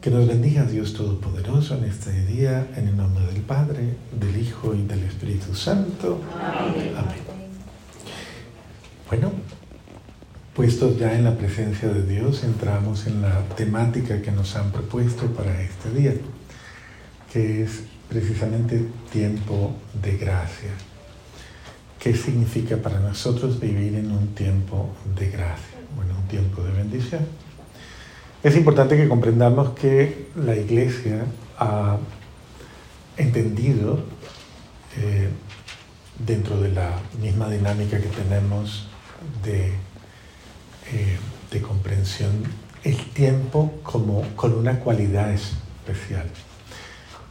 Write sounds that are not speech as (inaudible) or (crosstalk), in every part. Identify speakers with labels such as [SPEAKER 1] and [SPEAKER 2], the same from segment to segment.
[SPEAKER 1] Que nos bendiga Dios Todopoderoso en este día, en el nombre del Padre, del Hijo y del Espíritu Santo. Amén. Bueno, puestos ya en la presencia de Dios, entramos en la temática que nos han propuesto para este día, que es precisamente tiempo de gracia. ¿Qué significa para nosotros vivir en un tiempo de gracia? Bueno, un tiempo de bendición. Es importante que comprendamos que la Iglesia ha entendido eh, dentro de la misma dinámica que tenemos de, eh, de comprensión el tiempo como con una cualidad especial.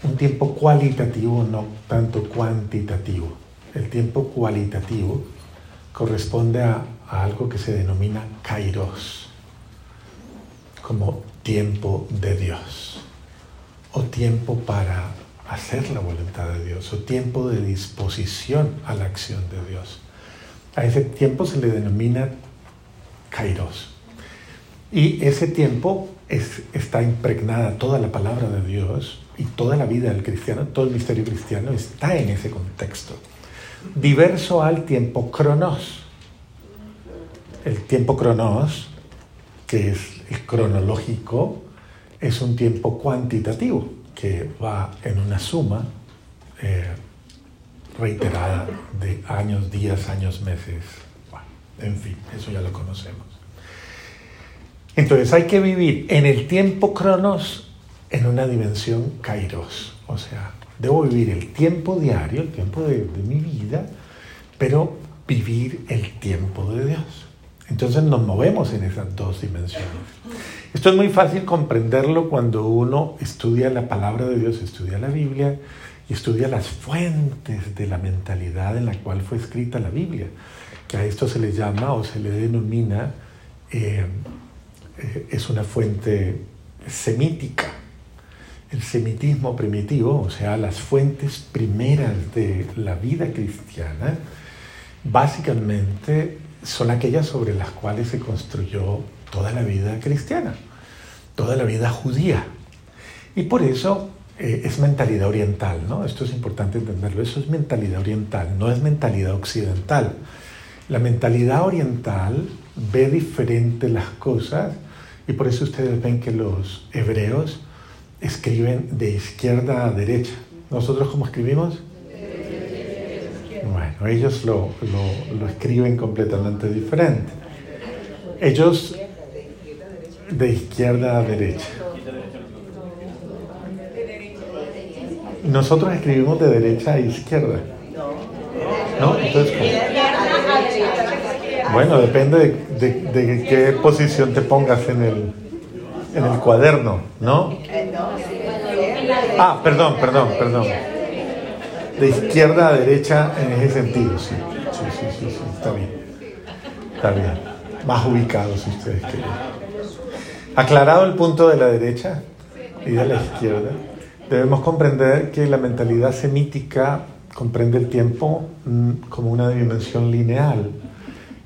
[SPEAKER 1] Un tiempo cualitativo, no tanto cuantitativo. El tiempo cualitativo corresponde a, a algo que se denomina kairos como tiempo de Dios, o tiempo para hacer la voluntad de Dios, o tiempo de disposición a la acción de Dios. A ese tiempo se le denomina kairos. Y ese tiempo es, está impregnada toda la palabra de Dios y toda la vida del cristiano, todo el misterio cristiano está en ese contexto. Diverso al tiempo cronos. El tiempo cronos, que es el cronológico es un tiempo cuantitativo que va en una suma eh, reiterada de años, días, años, meses. en fin, eso ya lo conocemos. Entonces hay que vivir en el tiempo cronos en una dimensión kairos. O sea, debo vivir el tiempo diario, el tiempo de mi vida, pero vivir el tiempo de Dios. Entonces nos movemos en esas dos dimensiones. Esto es muy fácil comprenderlo cuando uno estudia la palabra de Dios, estudia la Biblia y estudia las fuentes de la mentalidad en la cual fue escrita la Biblia, que a esto se le llama o se le denomina, eh, eh, es una fuente semítica. El semitismo primitivo, o sea, las fuentes primeras de la vida cristiana, básicamente son aquellas sobre las cuales se construyó toda la vida cristiana, toda la vida judía. Y por eso eh, es mentalidad oriental, ¿no? Esto es importante entenderlo, eso es mentalidad oriental, no es mentalidad occidental. La mentalidad oriental ve diferente las cosas y por eso ustedes ven que los hebreos escriben de izquierda a derecha. ¿Nosotros cómo escribimos? Bueno, ellos lo, lo, escriben completamente diferente. Ellos de izquierda a derecha. Nosotros escribimos de derecha a izquierda. ¿No? Entonces, bueno, depende de, de, qué posición te pongas en el, en el cuaderno, ¿no? Ah, perdón, perdón, perdón de izquierda a derecha en ese sentido, sí. Sí, sí, sí, está bien. Está bien. Más ubicado, si ustedes quieren. Aclarado el punto de la derecha y de la izquierda, debemos comprender que la mentalidad semítica comprende el tiempo mm, como una dimensión lineal.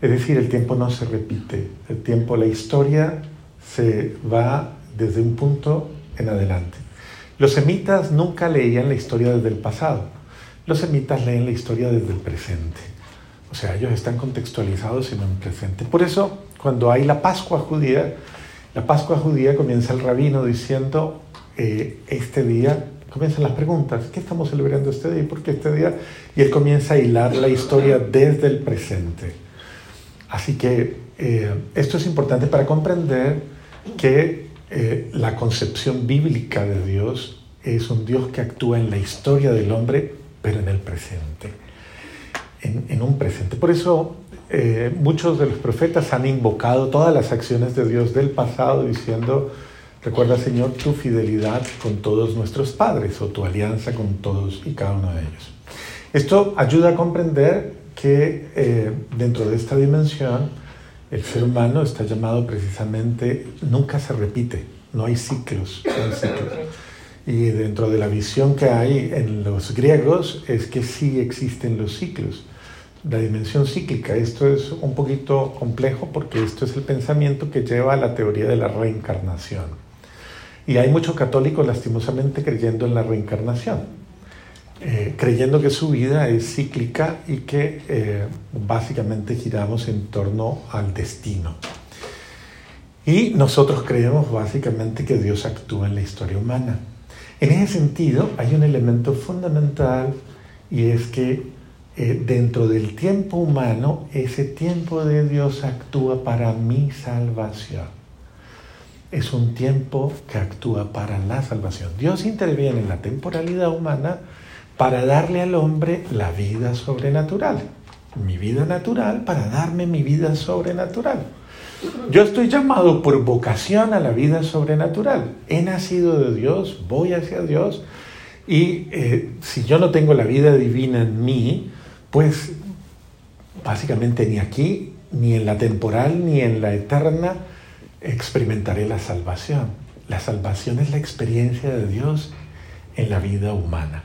[SPEAKER 1] Es decir, el tiempo no se repite. El tiempo, la historia se va desde un punto en adelante. Los semitas nunca leían la historia desde el pasado los semitas leen la historia desde el presente. O sea, ellos están contextualizados en un presente. Por eso, cuando hay la Pascua judía, la Pascua judía comienza el rabino diciendo, eh, este día, comienzan las preguntas, ¿qué estamos celebrando este día y por qué este día? Y él comienza a hilar la historia desde el presente. Así que eh, esto es importante para comprender que eh, la concepción bíblica de Dios es un Dios que actúa en la historia del hombre pero en el presente, en, un presente. Por eso eh, muchos de los profetas han invocado todas las acciones de Dios del pasado diciendo, recuerda Señor tu fidelidad con todos nuestros padres o tu alianza con todos y cada uno de ellos. Esto ayuda a comprender que eh, dentro de esta dimensión el ser humano está llamado precisamente, nunca se repite, no hay ciclos, no hay ciclos. Y dentro de la visión que hay en los griegos es que sí existen los ciclos, la dimensión cíclica. Esto es un poquito complejo porque esto es el pensamiento que lleva a la teoría de la reencarnación. Y hay muchos católicos lastimosamente creyendo en la reencarnación, eh, creyendo que su vida es cíclica y que eh, básicamente giramos en torno al destino. Y nosotros creemos básicamente que Dios actúa en la historia humana. En ese sentido, hay un elemento fundamental y es que eh, dentro del tiempo humano, ese tiempo de Dios actúa para mi salvación. Es un tiempo que actúa para la salvación. Dios interviene en la temporalidad humana para darle al hombre la vida sobrenatural. Mi vida natural para darme mi vida sobrenatural. Yo estoy llamado por vocación a la vida sobrenatural. He nacido de Dios, voy hacia Dios y eh, si yo no tengo la vida divina en mí, pues básicamente ni aquí, ni en la temporal, ni en la eterna, experimentaré la salvación. La salvación es la experiencia de Dios en la vida humana.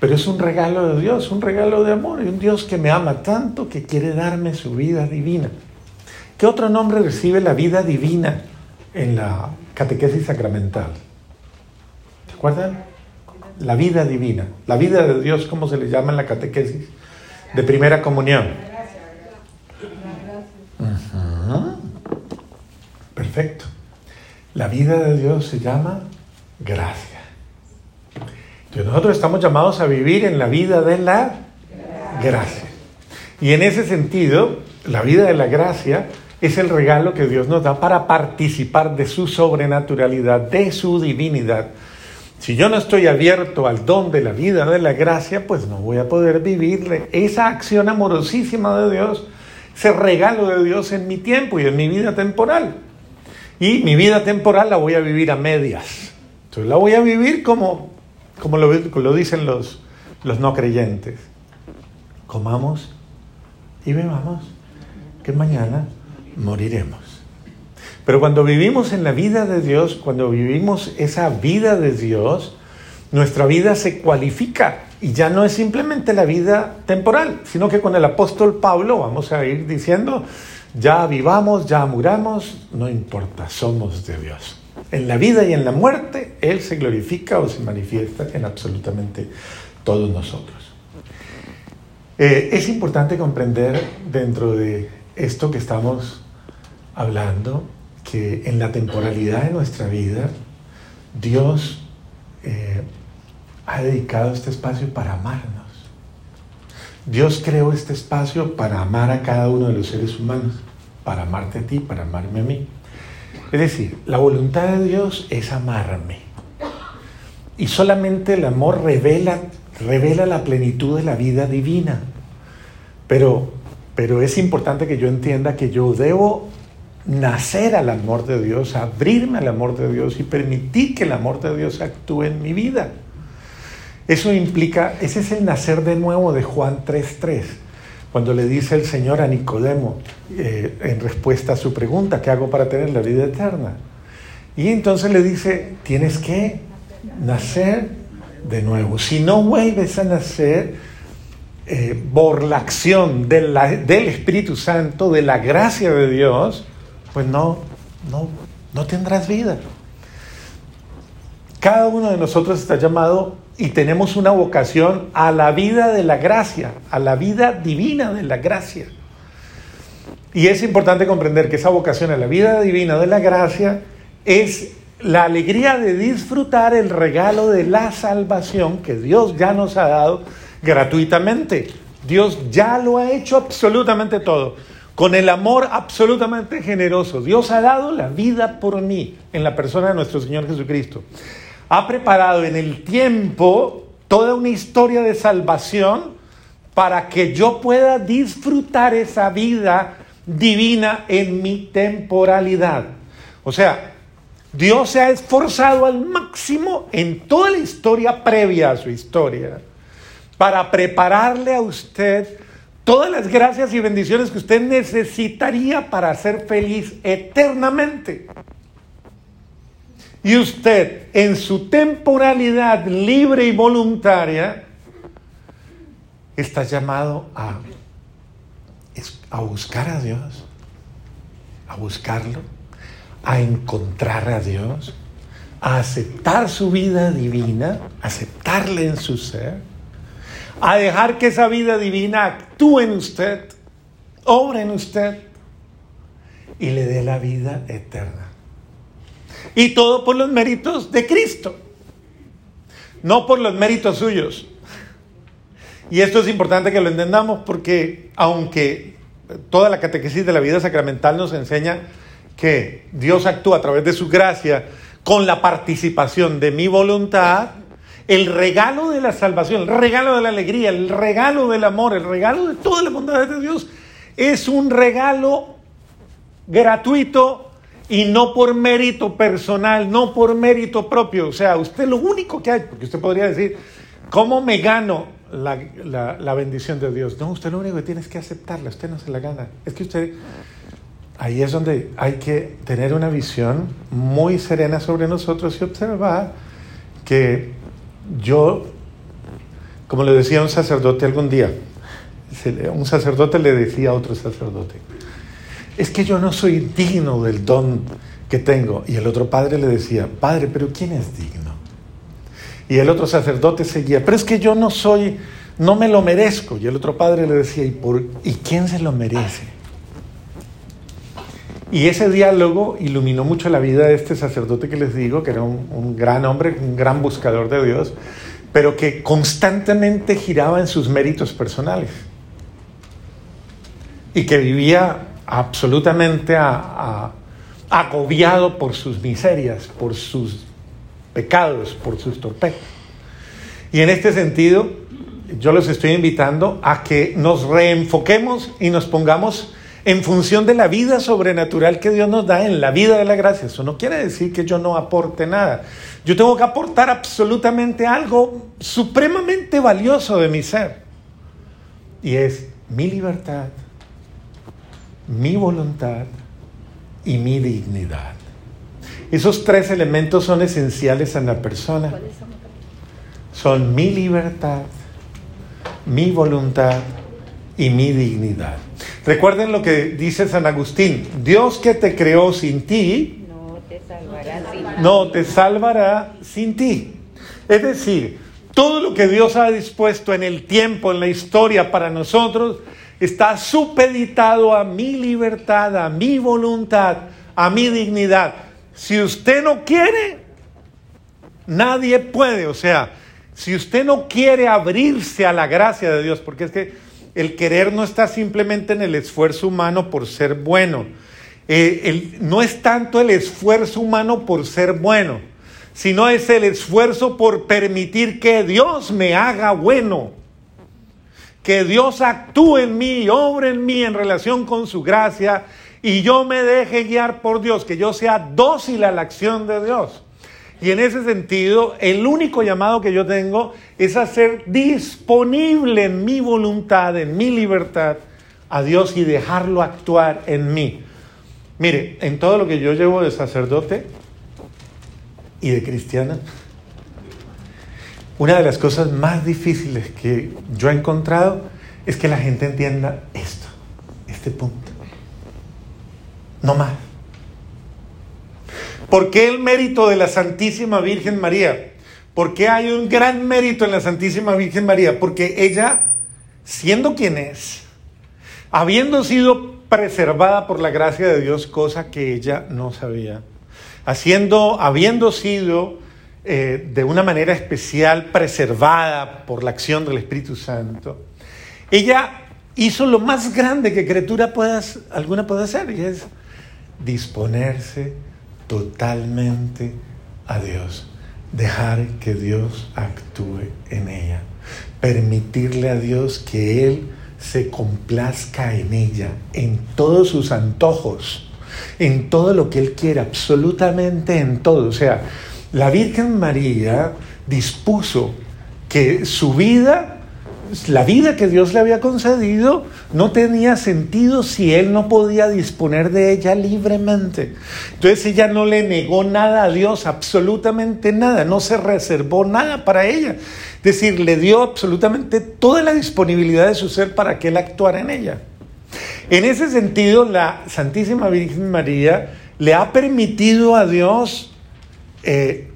[SPEAKER 1] Pero es un regalo de Dios, un regalo de amor, y un Dios que me ama tanto que quiere darme su vida divina. ¿Qué otro nombre recibe la vida divina en la catequesis sacramental? ¿Se acuerdan? La vida divina. La vida de Dios, ¿cómo se le llama en la catequesis de primera comunión? Perfecto. La vida de Dios se llama gracia. Entonces nosotros estamos llamados a vivir en la vida de la gracia. Y en ese sentido, la vida de la gracia es el regalo que Dios nos da para participar de su sobrenaturalidad, de su divinidad. Si yo no estoy abierto al don de la vida, de la gracia, pues no voy a poder vivir esa acción amorosísima de Dios, ese regalo de Dios en mi tiempo y en mi vida temporal. Y mi vida temporal la voy a vivir a medias. Entonces la voy a vivir como, como lo, lo dicen los, los no creyentes. Comamos y bebamos, que mañana moriremos. Pero cuando vivimos en la vida de Dios, cuando vivimos esa vida de Dios, nuestra vida se cualifica y ya no es simplemente la vida temporal, sino que con el apóstol Pablo vamos a ir diciendo, ya vivamos, ya muramos, no importa, somos de Dios. En la vida y en la muerte, Él se glorifica o se manifiesta en absolutamente todos nosotros. Eh, es importante comprender dentro de esto que estamos hablando que en la temporalidad de nuestra vida, Dios eh, ha dedicado este espacio para amarnos. Dios creó este espacio para amar a cada uno de los seres humanos, para amarte a ti, para amarme a mí. Es decir, la voluntad de Dios es amarme. Y solamente el amor revela, revela la plenitud de la vida divina. Pero, pero es importante que yo entienda que yo debo nacer al amor de Dios, abrirme al amor de Dios y permitir que el amor de Dios actúe en mi vida. Eso implica, ese es el nacer de nuevo de Juan 3.3, cuando le dice el Señor a Nicodemo eh, en respuesta a su pregunta, ¿qué hago para tener la vida eterna? Y entonces le dice, tienes que nacer de nuevo. Si no vuelves a nacer eh, por la acción del Espíritu Santo, de la gracia de Dios, pues no, no, no tendrás vida. Cada uno de nosotros está llamado y tenemos una vocación a la vida de la gracia, a la vida divina de la gracia. Y es importante comprender que esa vocación a la vida divina de la gracia es la alegría de disfrutar el regalo de la salvación que Dios ya nos ha dado gratuitamente. Dios ya lo ha hecho absolutamente todo con el amor absolutamente generoso. Dios ha dado la vida por mí en la persona de nuestro Señor Jesucristo. Ha preparado en el tiempo toda una historia de salvación para que yo pueda disfrutar esa vida divina en mi temporalidad. O sea, Dios se ha esforzado al máximo en toda la historia previa a su historia para prepararle a usted todas las gracias y bendiciones que usted necesitaría para ser feliz eternamente. Y usted, en su temporalidad libre y voluntaria, está llamado a, a buscar a Dios, a buscarlo, a encontrar a Dios, a aceptar su vida divina, aceptarle en su ser, a dejar que esa vida divina actúe en usted, obre en usted y le dé la vida eterna. Y todo por los méritos de Cristo, no por los méritos suyos. Y esto es importante que lo entendamos porque aunque toda la catequesis de la vida sacramental nos enseña que Dios actúa a través de su gracia con la participación de mi voluntad, el regalo de la salvación, el regalo de la alegría, el regalo del amor, el regalo de toda la bondad de Dios, es un regalo gratuito y no por mérito personal, no por mérito propio. O sea, usted lo único que hay, porque usted podría decir, ¿cómo me gano la, bendición de Dios? No, usted lo único que tiene es que aceptarla, usted no se la gana. Es que usted, ahí es donde hay que tener una visión muy serena sobre nosotros y observar que yo, como le decía un sacerdote algún día, un sacerdote le decía a otro sacerdote, es que yo no soy digno del don que tengo. Y el otro padre le decía, padre, pero ¿quién es digno? Y el otro sacerdote seguía, pero es que yo no soy, no me lo merezco. Y el otro padre le decía, ¿y, por, ¿y quién se lo merece? Y ese diálogo iluminó mucho la vida de este sacerdote que les digo, que era un, gran hombre, un gran buscador de Dios, pero que constantemente giraba en sus méritos personales y que vivía absolutamente agobiado por sus miserias, por sus pecados, por sus torpezas. Y en este sentido, yo los estoy invitando a que nos reenfoquemos y nos pongamos en función de la vida sobrenatural que Dios nos da en la vida de la gracia. Eso no quiere decir que yo no aporte nada. Yo tengo que aportar absolutamente algo supremamente valioso de mi ser. Y es mi libertad, mi voluntad y mi dignidad. Esos tres elementos son esenciales en la persona. Son mi libertad, mi voluntad y mi dignidad. Recuerden lo que dice San Agustín, Dios que te creó sin ti, no te salvará sin, no te salvará sin ti. Es decir, todo lo que Dios ha dispuesto en el tiempo, en la historia para nosotros, está supeditado a mi libertad, a mi voluntad, a mi dignidad. Si usted no quiere, nadie puede. O sea, si usted no quiere abrirse a la gracia de Dios, porque es que el querer no está simplemente en el esfuerzo humano por ser bueno. Eh, no es tanto el esfuerzo humano por ser bueno, sino es el esfuerzo por permitir que Dios me haga bueno que Dios actúe en mí y obre en mí en relación con su gracia y yo me deje guiar por Dios, que yo sea dócil a la acción de Dios. Y en ese sentido, el único llamado que yo tengo es hacer disponible en mi voluntad, en mi libertad, a Dios y dejarlo actuar en mí. Mire, en todo lo que yo llevo de sacerdote y de cristiana, una de las cosas más difíciles que yo he encontrado es que la gente entienda esto, este punto. No más. ¿Por qué el mérito de la Santísima Virgen María? ¿Por qué hay un gran mérito en la Santísima Virgen María? Porque ella, siendo quien es, habiendo sido preservada por la gracia de Dios, cosa que ella no sabía, haciendo, habiendo sido eh, de una manera especial, preservada por la acción del Espíritu Santo, ella hizo lo más grande que criatura alguna puede hacer, y es disponerse totalmente a Dios, dejar que Dios actúe en ella, permitirle a Dios que Él se complazca en ella, en todos sus antojos, en todo lo que Él quiera, absolutamente en todo. O sea, la Virgen María dispuso que su vida, la vida que Dios le había concedido, no tenía sentido si Él no podía disponer de ella libremente. Entonces ella no le negó nada a Dios, absolutamente nada, no se reservó nada para ella. Es decir, le dio absolutamente toda la disponibilidad de su ser para que Él actuara en ella. En ese sentido, la Santísima Virgen María le ha permitido a Dios eh,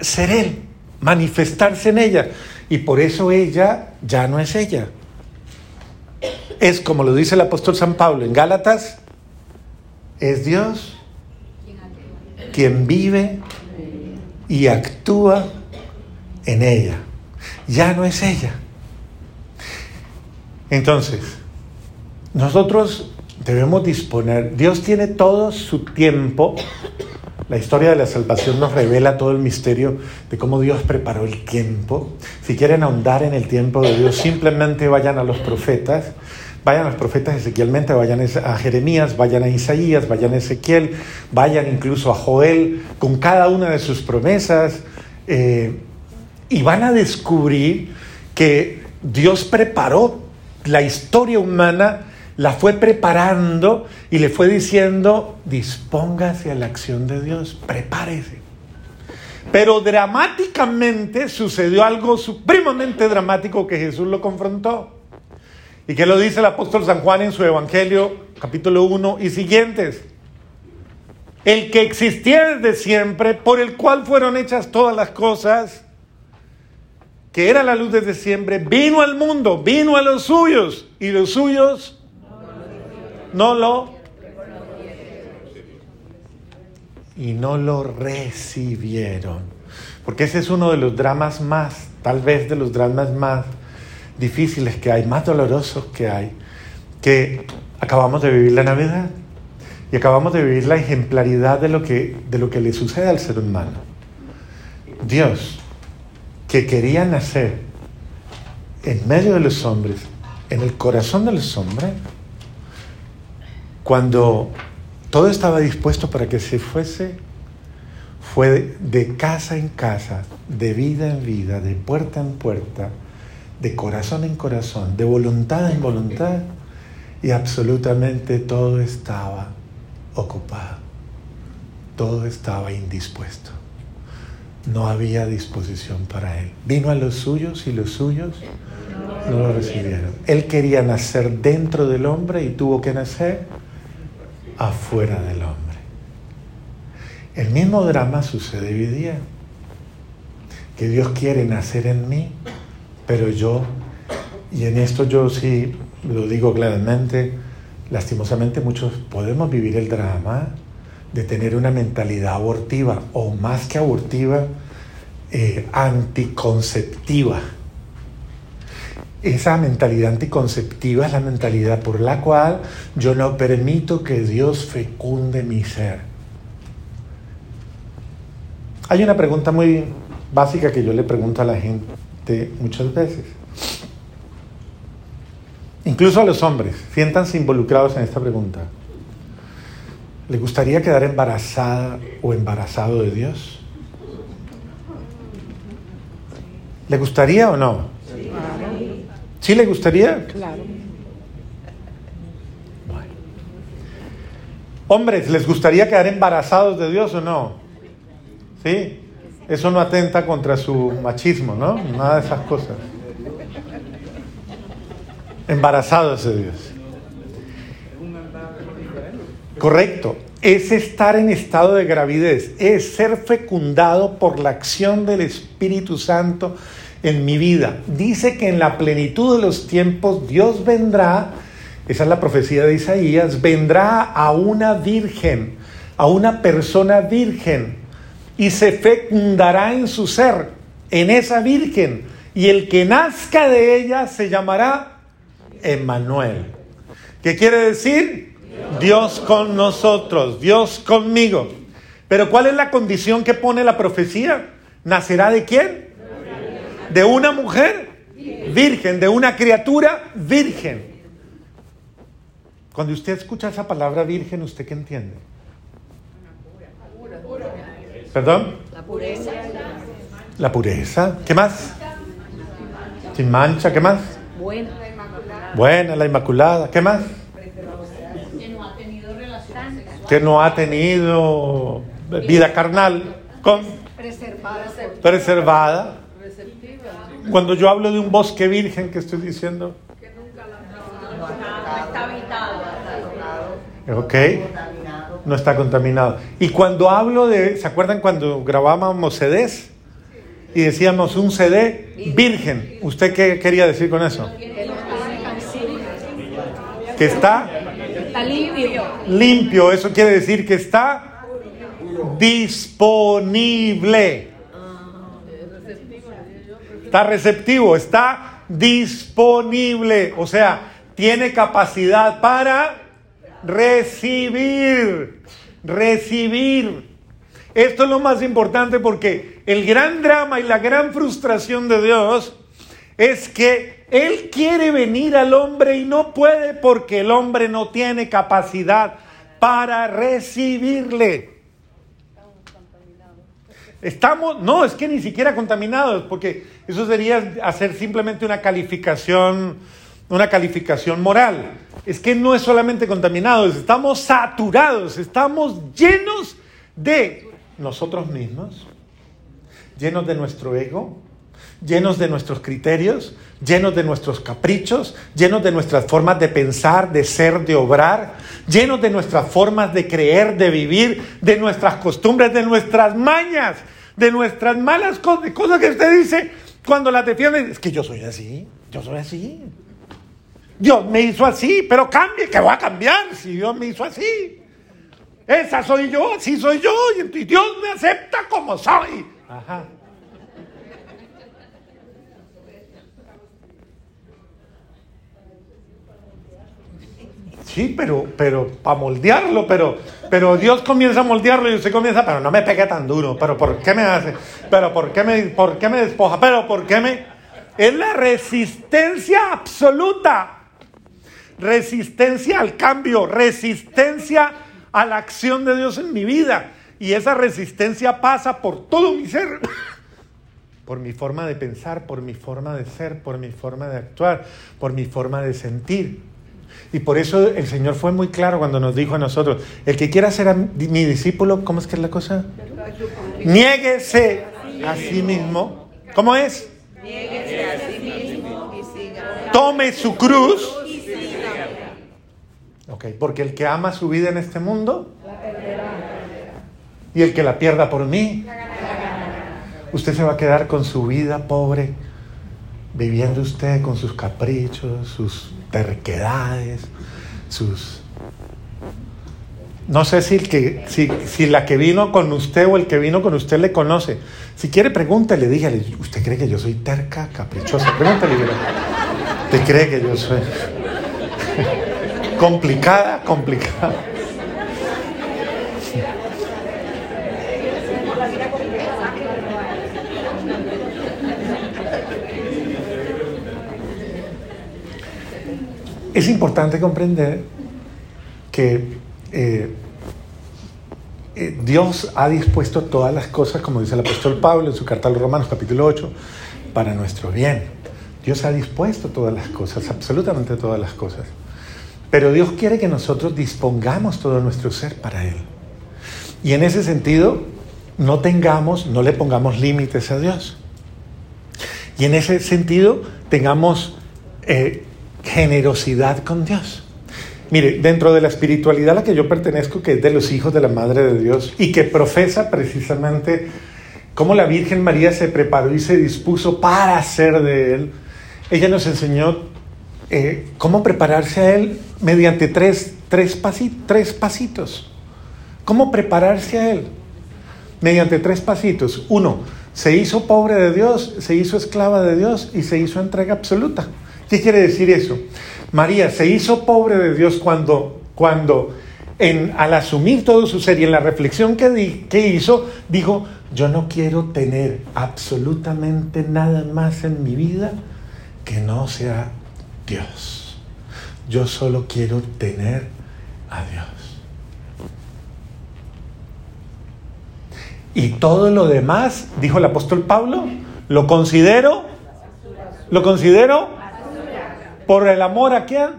[SPEAKER 1] ser Él, manifestarse en ella. Y por eso ella ya no es ella. Es como lo dice el apóstol San Pablo en Gálatas, es Dios quien vive y actúa en ella. Ya no es ella. Entonces, nosotros debemos disponer, Dios tiene todo su tiempo la historia de la salvación nos revela todo el misterio de cómo Dios preparó el tiempo. Si quieren ahondar en el tiempo de Dios, simplemente vayan a los profetas. Vayan a los profetas Ezequielmente, vayan a Jeremías, vayan a Isaías, vayan a Ezequiel, vayan incluso a Joel con cada una de sus promesas eh, y van a descubrir que Dios preparó la historia humana la fue preparando y le fue diciendo, dispóngase a la acción de Dios, prepárese. Pero dramáticamente sucedió algo supremamente dramático que Jesús lo confrontó. Y que lo dice el apóstol San Juan en su Evangelio, capítulo 1 y siguientes. El que existía desde siempre, por el cual fueron hechas todas las cosas, que era la luz desde siempre, vino al mundo, vino a los suyos, y los suyos no lo y no lo recibieron. Porque ese es uno de los dramas más, tal vez de los dramas más difíciles que hay, más dolorosos que hay, que acabamos de vivir la Navidad y acabamos de vivir la ejemplaridad de lo que, de lo que le sucede al ser humano. Dios, que quería nacer en medio de los hombres, en el corazón de los hombres, cuando todo estaba dispuesto para que se fuese, fue de casa en casa, de vida en vida, de puerta en puerta, de corazón en corazón, de voluntad en voluntad, y absolutamente todo estaba ocupado, todo estaba indispuesto. No había disposición para él. Vino a los suyos y los suyos no lo recibieron. Él quería nacer dentro del hombre y tuvo que nacer afuera del hombre. El mismo drama sucede hoy día, que Dios quiere nacer en mí, pero yo, y en esto yo sí lo digo claramente, lastimosamente muchos podemos vivir el drama de tener una mentalidad abortiva, o más que abortiva, eh, anticonceptiva esa mentalidad anticonceptiva es la mentalidad por la cual yo no permito que Dios fecunde mi ser. Hay una pregunta muy básica que yo le pregunto a la gente muchas veces. Incluso a los hombres, siéntanse involucrados en esta pregunta. ¿Le gustaría quedar embarazada o embarazado de Dios? ¿Le gustaría o no? ¿Sí le gustaría? Claro. Hombres, ¿les gustaría quedar embarazados de Dios o no? ¿Sí? Eso no atenta contra su machismo, ¿no? Nada de esas cosas. Embarazados de Dios. Correcto. Es estar en estado de gravidez, es ser fecundado por la acción del Espíritu Santo en mi vida. Dice que en la plenitud de los tiempos Dios vendrá, esa es la profecía de Isaías, vendrá a una virgen, a una persona virgen, y se fecundará en su ser, en esa virgen, y el que nazca de ella se llamará Emmanuel. ¿Qué quiere decir? Dios con nosotros, Dios conmigo. Pero ¿cuál es la condición que pone la profecía? ¿Nacerá de quién? De una mujer virgen, de una criatura virgen. Cuando usted escucha esa palabra virgen, ¿usted qué entiende? ¿Perdón? La pureza. La pureza. ¿Qué más? Sin mancha. ¿Qué más? Buena. Buena, la inmaculada. ¿Qué más? Que no ha tenido relación Que no ha tenido vida carnal. Con preservada. Preservada. Cuando yo hablo de un bosque virgen, ¿qué estoy diciendo? Que nunca no, está habitado. Ok. No está contaminado. Y cuando hablo de, ¿se acuerdan cuando grabábamos CDs? y decíamos un CD virgen. ¿Usted qué quería decir con eso? Que está limpio. Limpio, eso quiere decir que está disponible. Está receptivo, está disponible. O sea, tiene capacidad para recibir. Recibir. Esto es lo más importante porque el gran drama y la gran frustración de Dios es que Él quiere venir al hombre y no puede porque el hombre no tiene capacidad para recibirle. Estamos, no, es que ni siquiera contaminados, porque eso sería hacer simplemente una calificación, una calificación moral. Es que no es solamente contaminados, estamos saturados, estamos llenos de nosotros mismos, llenos de nuestro ego, llenos de nuestros criterios, llenos de nuestros caprichos, llenos de nuestras formas de pensar, de ser, de obrar, llenos de nuestras formas de creer, de vivir, de nuestras costumbres, de nuestras mañas, de nuestras malas cosas, cosas que usted dice cuando las defiende. Es que yo soy así, yo soy así. Dios me hizo así, pero cambie, que voy a cambiar si Dios me hizo así. Esa soy yo, así soy yo, y Dios me acepta como soy. Ajá. Sí, pero, pero para moldearlo, pero, pero Dios comienza a moldearlo y usted comienza, pero no me pegue tan duro, pero ¿por qué me hace? Pero ¿por qué me, por qué me despoja? Pero ¿por qué me...? Es la resistencia absoluta. Resistencia al cambio, resistencia a la acción de Dios en mi vida. Y esa resistencia pasa por todo mi ser, (coughs) por mi forma de pensar, por mi forma de ser, por mi forma de actuar, por mi forma de sentir. Y por eso el Señor fue muy claro cuando nos dijo a nosotros, el que quiera ser mi discípulo, ¿cómo es que es la cosa? Niéguese a sí mismo. ¿Cómo es? Niéguese a sí mismo y siga. Tome su cruz. Ok, porque el que ama su vida en este mundo y el que la pierda por mí, usted se va a quedar con su vida pobre, viviendo usted con sus caprichos, sus terquedades, sus... No sé si, el que, si, si, la que vino con usted o el que vino con usted le conoce. Si quiere, pregúntele, dígale, ¿usted cree que yo soy terca, caprichosa? Pregúntale, ¿te cree que yo soy (laughs) complicada, complicada? Es importante comprender que eh, eh, Dios ha dispuesto todas las cosas, como dice el apóstol Pablo en su carta a los Romanos capítulo 8, para nuestro bien. Dios ha dispuesto todas las cosas, absolutamente todas las cosas. Pero Dios quiere que nosotros dispongamos todo nuestro ser para Él. Y en ese sentido, no tengamos, no le pongamos límites a Dios. Y en ese sentido, tengamos eh, generosidad con Dios. Mire, dentro de la espiritualidad a la que yo pertenezco, que es de los hijos de la Madre de Dios y que profesa precisamente cómo la Virgen María se preparó y se dispuso para ser de Él, ella nos enseñó eh, cómo prepararse a Él mediante tres, tres, tres pasitos. ¿Cómo prepararse a Él? Mediante tres pasitos. Uno, se hizo pobre de Dios, se hizo esclava de Dios y se hizo entrega absoluta. ¿Qué quiere decir eso? María se hizo pobre de Dios cuando, cuando al asumir todo su ser y en la reflexión que hizo, dijo, yo no quiero tener absolutamente nada más en mi vida que no sea Dios. Yo solo quiero tener a Dios. Y todo lo demás, dijo el apóstol Pablo, lo considero, lo considero ¿Por el amor a quién?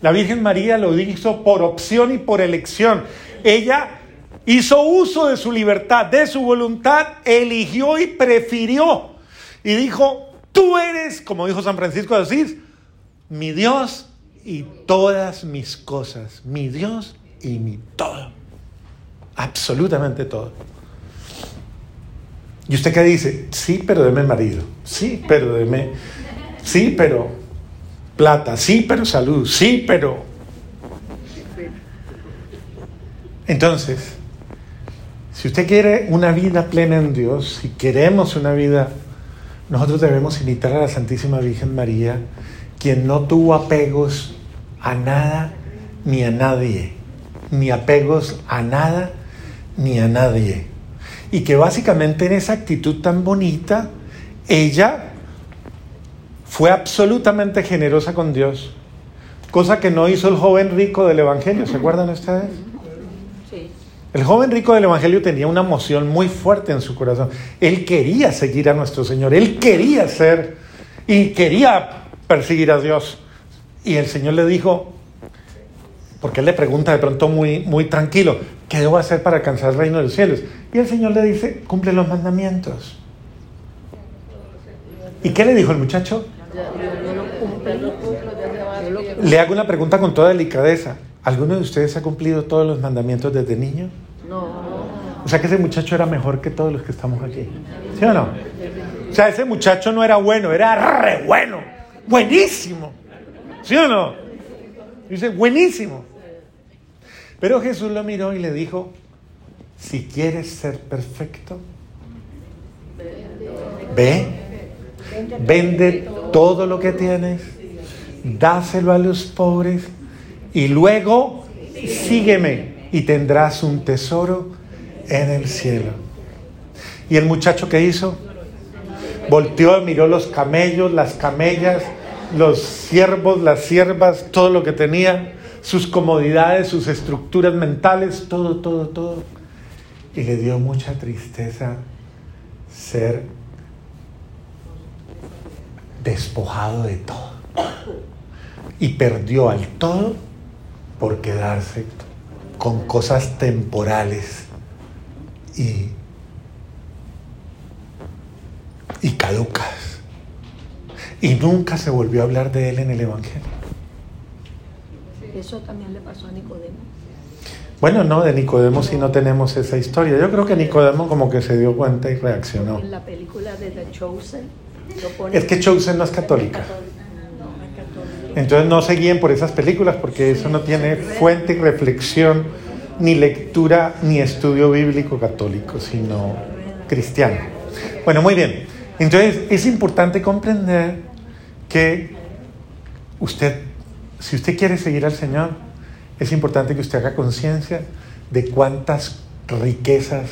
[SPEAKER 1] La Virgen María lo hizo por opción y por elección. Ella hizo uso de su libertad, de su voluntad, eligió y prefirió. Y dijo, tú eres, como dijo San Francisco de Asís, mi Dios y todas mis cosas. Mi Dios y mi todo. Absolutamente todo. ¿Y usted qué dice? Sí, pero deme marido. Sí, pero deme. Sí, pero plata. Sí, pero salud. Sí, pero. Entonces, si usted quiere una vida plena en Dios, si queremos una vida, nosotros debemos imitar a la Santísima Virgen María, quien no tuvo apegos a nada ni a nadie, ni apegos a nada ni a nadie. Y que básicamente en esa actitud tan bonita, ella fue absolutamente generosa con Dios, cosa que no hizo el joven rico del Evangelio, ¿se acuerdan ustedes? El joven rico del Evangelio tenía una emoción muy fuerte en su corazón. Él quería seguir a nuestro Señor, él quería ser y quería perseguir a Dios. Y el Señor le dijo, porque él le pregunta de pronto muy, muy tranquilo, ¿qué debo hacer para alcanzar el reino de los cielos? Y el Señor le dice, cumple los mandamientos. ¿Y qué le dijo el muchacho? Le hago una pregunta con toda delicadeza. ¿Alguno de ustedes ha cumplido todos los mandamientos desde niño? No. O sea que ese muchacho era mejor que todos los que estamos aquí. ¿Sí o no? O sea, ese muchacho no era bueno, era re bueno. Buenísimo. ¿Sí o no? Dice, buenísimo. Pero Jesús lo miró y le dijo, si quieres ser perfecto, ve, vende todo lo que tienes, dáselo a los pobres y luego sígueme y tendrás un tesoro en el cielo. ¿Y el muchacho qué hizo? Volteó, miró los camellos, las camellas, los siervos, las siervas, todo lo que tenía, sus comodidades, sus estructuras mentales, todo, todo, todo. Y le dio mucha tristeza ser despojado de todo. Y perdió al todo por quedarse con cosas temporales y, y caducas. Y nunca se volvió a hablar de él en el Evangelio.
[SPEAKER 2] Eso también le pasó a Nicodemo.
[SPEAKER 1] Bueno, no, de Nicodemo sí no tenemos esa historia. Yo creo que Nicodemo como que se dio cuenta y reaccionó.
[SPEAKER 2] En la película de The Chosen.
[SPEAKER 1] Es que Chosen no es católica. Entonces no se guíen por esas películas porque eso no tiene fuente y reflexión, ni lectura, ni estudio bíblico católico, sino cristiano. Bueno, muy bien. Entonces es importante comprender que usted, si usted quiere seguir al Señor, es importante que usted haga conciencia de cuántas riquezas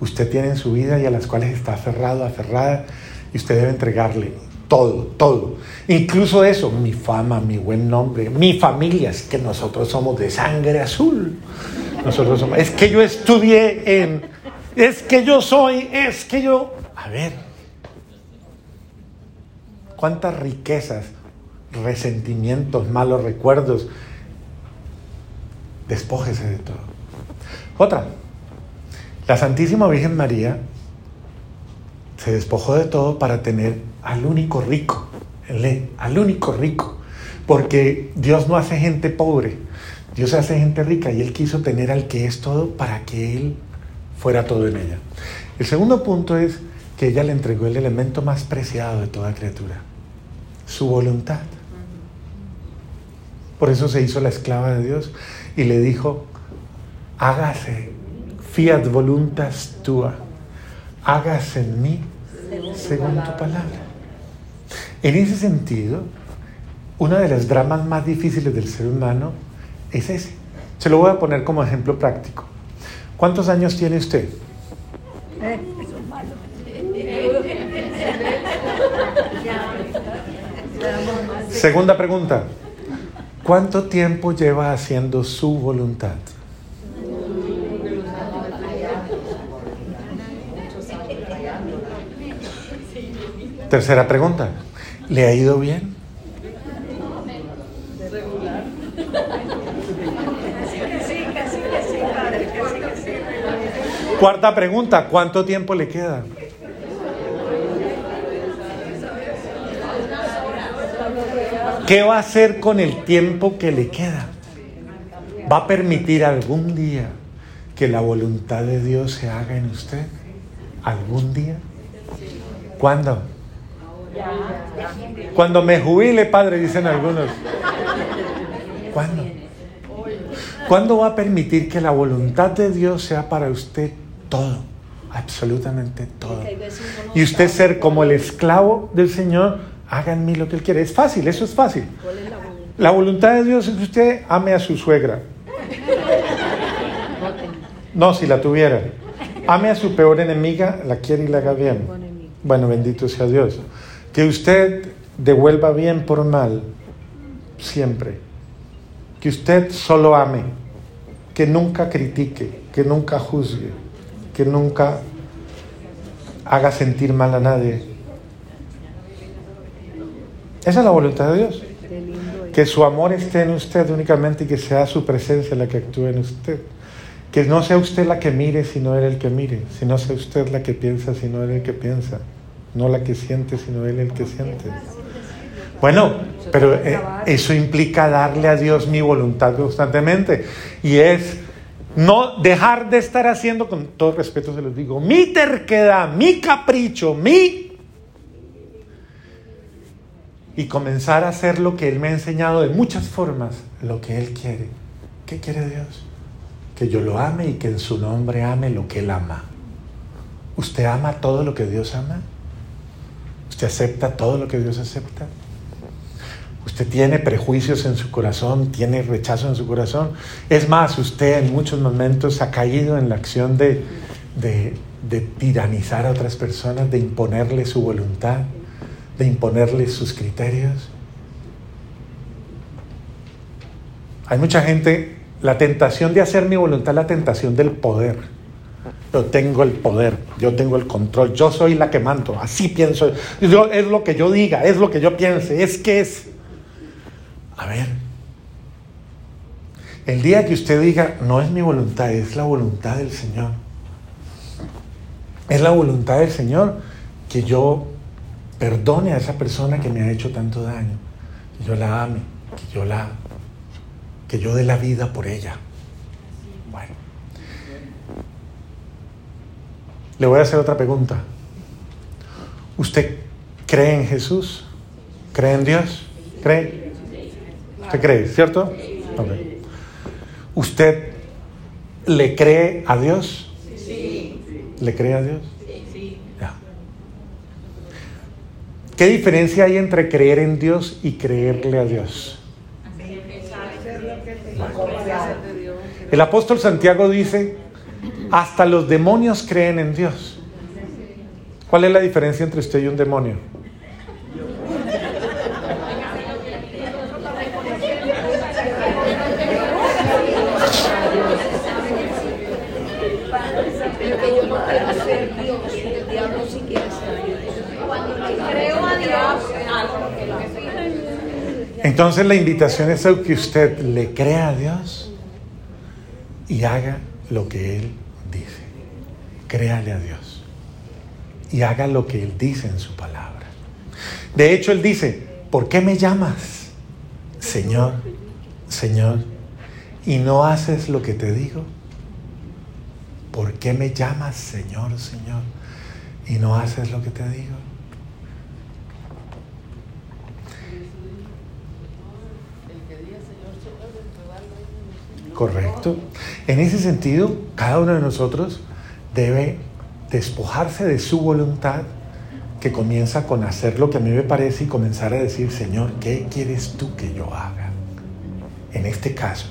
[SPEAKER 1] usted tiene en su vida y a las cuales está aferrado, aferrada, y usted debe entregarle todo, todo. Incluso eso, mi fama, mi buen nombre, mi familia, es que nosotros somos de sangre azul. Nosotros somos, es que yo estudié en, es que yo soy, es que yo... A ver, cuántas riquezas, resentimientos, malos recuerdos. Despójese de todo. Otra, la Santísima Virgen María se despojó de todo para tener al único rico, al único rico, porque Dios no hace gente pobre, Dios hace gente rica y Él quiso tener al que es todo para que Él fuera todo en ella. El segundo punto es que ella le entregó el elemento más preciado de toda criatura, su voluntad. Por eso se hizo la esclava de Dios y le dijo, hágase fiat voluntas tua, hágase en mí según tu palabra. En ese sentido, una de las dramas más difíciles del ser humano es ese. Se lo voy a poner como ejemplo práctico. ¿Cuántos años tiene usted? Segunda pregunta. ¿Cuánto tiempo lleva haciendo su voluntad? Tercera pregunta. ¿Le ha ido bien? Cuarta pregunta, ¿cuánto tiempo le queda? ¿Qué va a hacer con el tiempo que le queda? ¿Va a permitir algún día que la voluntad de Dios se haga en usted? algún día? ¿Cuándo? Cuando me jubile, Padre, dicen algunos. ¿Cuándo? ¿Cuándo va a permitir que la voluntad de Dios sea para usted todo? Absolutamente todo. Y usted ser como el esclavo del Señor, haga en mí lo que Él quiere. Es fácil, eso es fácil. La voluntad de Dios es que usted ame a su suegra. No, si la tuviera. Ame a su peor enemiga, la quiere y la haga bien. Bueno, bendito sea Dios. Que usted devuelva bien por mal, siempre. Que usted solo ame, que nunca critique, que nunca juzgue, que nunca haga sentir mal a nadie. Esa es la voluntad de Dios. Que su amor esté en usted únicamente y que sea su presencia la que actúe en usted. Que no sea usted la que mire, sino él el que mire. Si no sea usted la que piensa, sino él el que piensa. No la que siente, sino él el que siente. Bueno, pero eh, eso implica darle a Dios mi voluntad constantemente. Y es no dejar de estar haciendo, con todo respeto se los digo, mi terquedad, mi capricho, mi... Y comenzar a hacer lo que Él me ha enseñado de muchas formas, lo que Él quiere. ¿Qué quiere Dios? Que yo lo ame y que en su nombre ame lo que Él ama. ¿Usted ama todo lo que Dios ama? ¿Usted acepta todo lo que Dios acepta? Usted tiene prejuicios en su corazón, tiene rechazo en su corazón. Es más, usted en muchos momentos ha caído en la acción de, de, tiranizar a otras personas, de imponerle su voluntad, de imponerle sus criterios. Hay mucha gente, la tentación de hacer mi voluntad, la tentación del poder. Yo tengo el poder, yo tengo el control, yo soy la que mando, así pienso. Yo, es lo que yo diga, es lo que yo piense, es que es. A ver, el día que usted diga, no es mi voluntad, es la voluntad del Señor. Es la voluntad del Señor que yo perdone a esa persona que me ha hecho tanto daño, que yo la ame, que yo la que yo dé la vida por ella. Bueno. Le voy a hacer otra pregunta. ¿Usted cree en Jesús? ¿Cree en Dios? ¿Cree? ¿Usted cree, cierto? ¿Usted le cree a Dios? Sí. ¿Le cree a Dios? Sí. Ya. ¿Qué diferencia hay entre creer en Dios y creerle a Dios? El apóstol Santiago dice, hasta los demonios creen en Dios. ¿Cuál es la diferencia entre usted y un demonio? Entonces la invitación es a que usted le crea a Dios y haga lo que Él. Créale a Dios y haga lo que Él dice en su palabra. De hecho, Él dice, ¿por qué me llamas, Señor, Señor, y no haces lo que te digo? ¿Por qué me llamas, Señor, Señor, y no haces lo que te digo? Correcto. En ese sentido, cada uno de nosotros debe despojarse de su voluntad que comienza con hacer lo que a mí me parece y comenzar a decir, Señor, ¿qué quieres tú que yo haga? En este caso,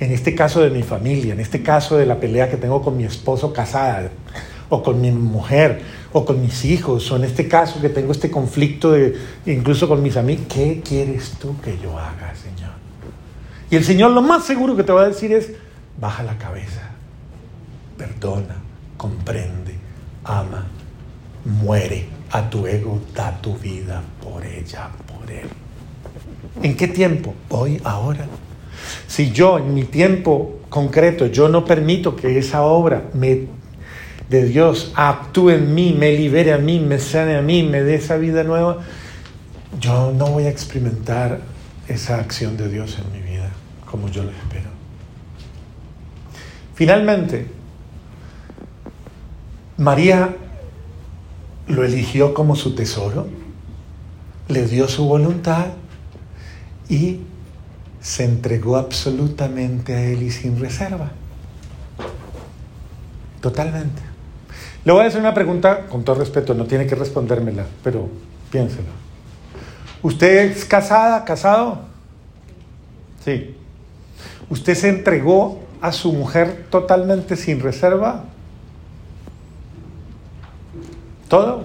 [SPEAKER 1] en este caso de mi familia, en este caso de la pelea que tengo con mi esposo casada, o con mi mujer, o con mis hijos, o en este caso que tengo este conflicto de, incluso con mis amigos, ¿qué quieres tú que yo haga, Señor? Y el Señor lo más seguro que te va a decir es, baja la cabeza, perdona, comprende, ama, muere a tu ego, da tu vida por ella, por él. ¿En qué tiempo? Hoy, ahora. Si yo en mi tiempo concreto, yo no permito que esa obra de Dios actúe en mí, me libere a mí, me sane a mí, me dé esa vida nueva, yo no voy a experimentar esa acción de Dios en mi vida como yo lo espero. Finalmente, María lo eligió como su tesoro, le dio su voluntad y se entregó absolutamente a Él y sin reserva. Totalmente. Le voy a hacer una pregunta con todo respeto, no tiene que respondérmela, pero piénselo. ¿Usted es casada, casado? Sí. ¿Usted se entregó a su mujer totalmente sin reserva? ¿Todo?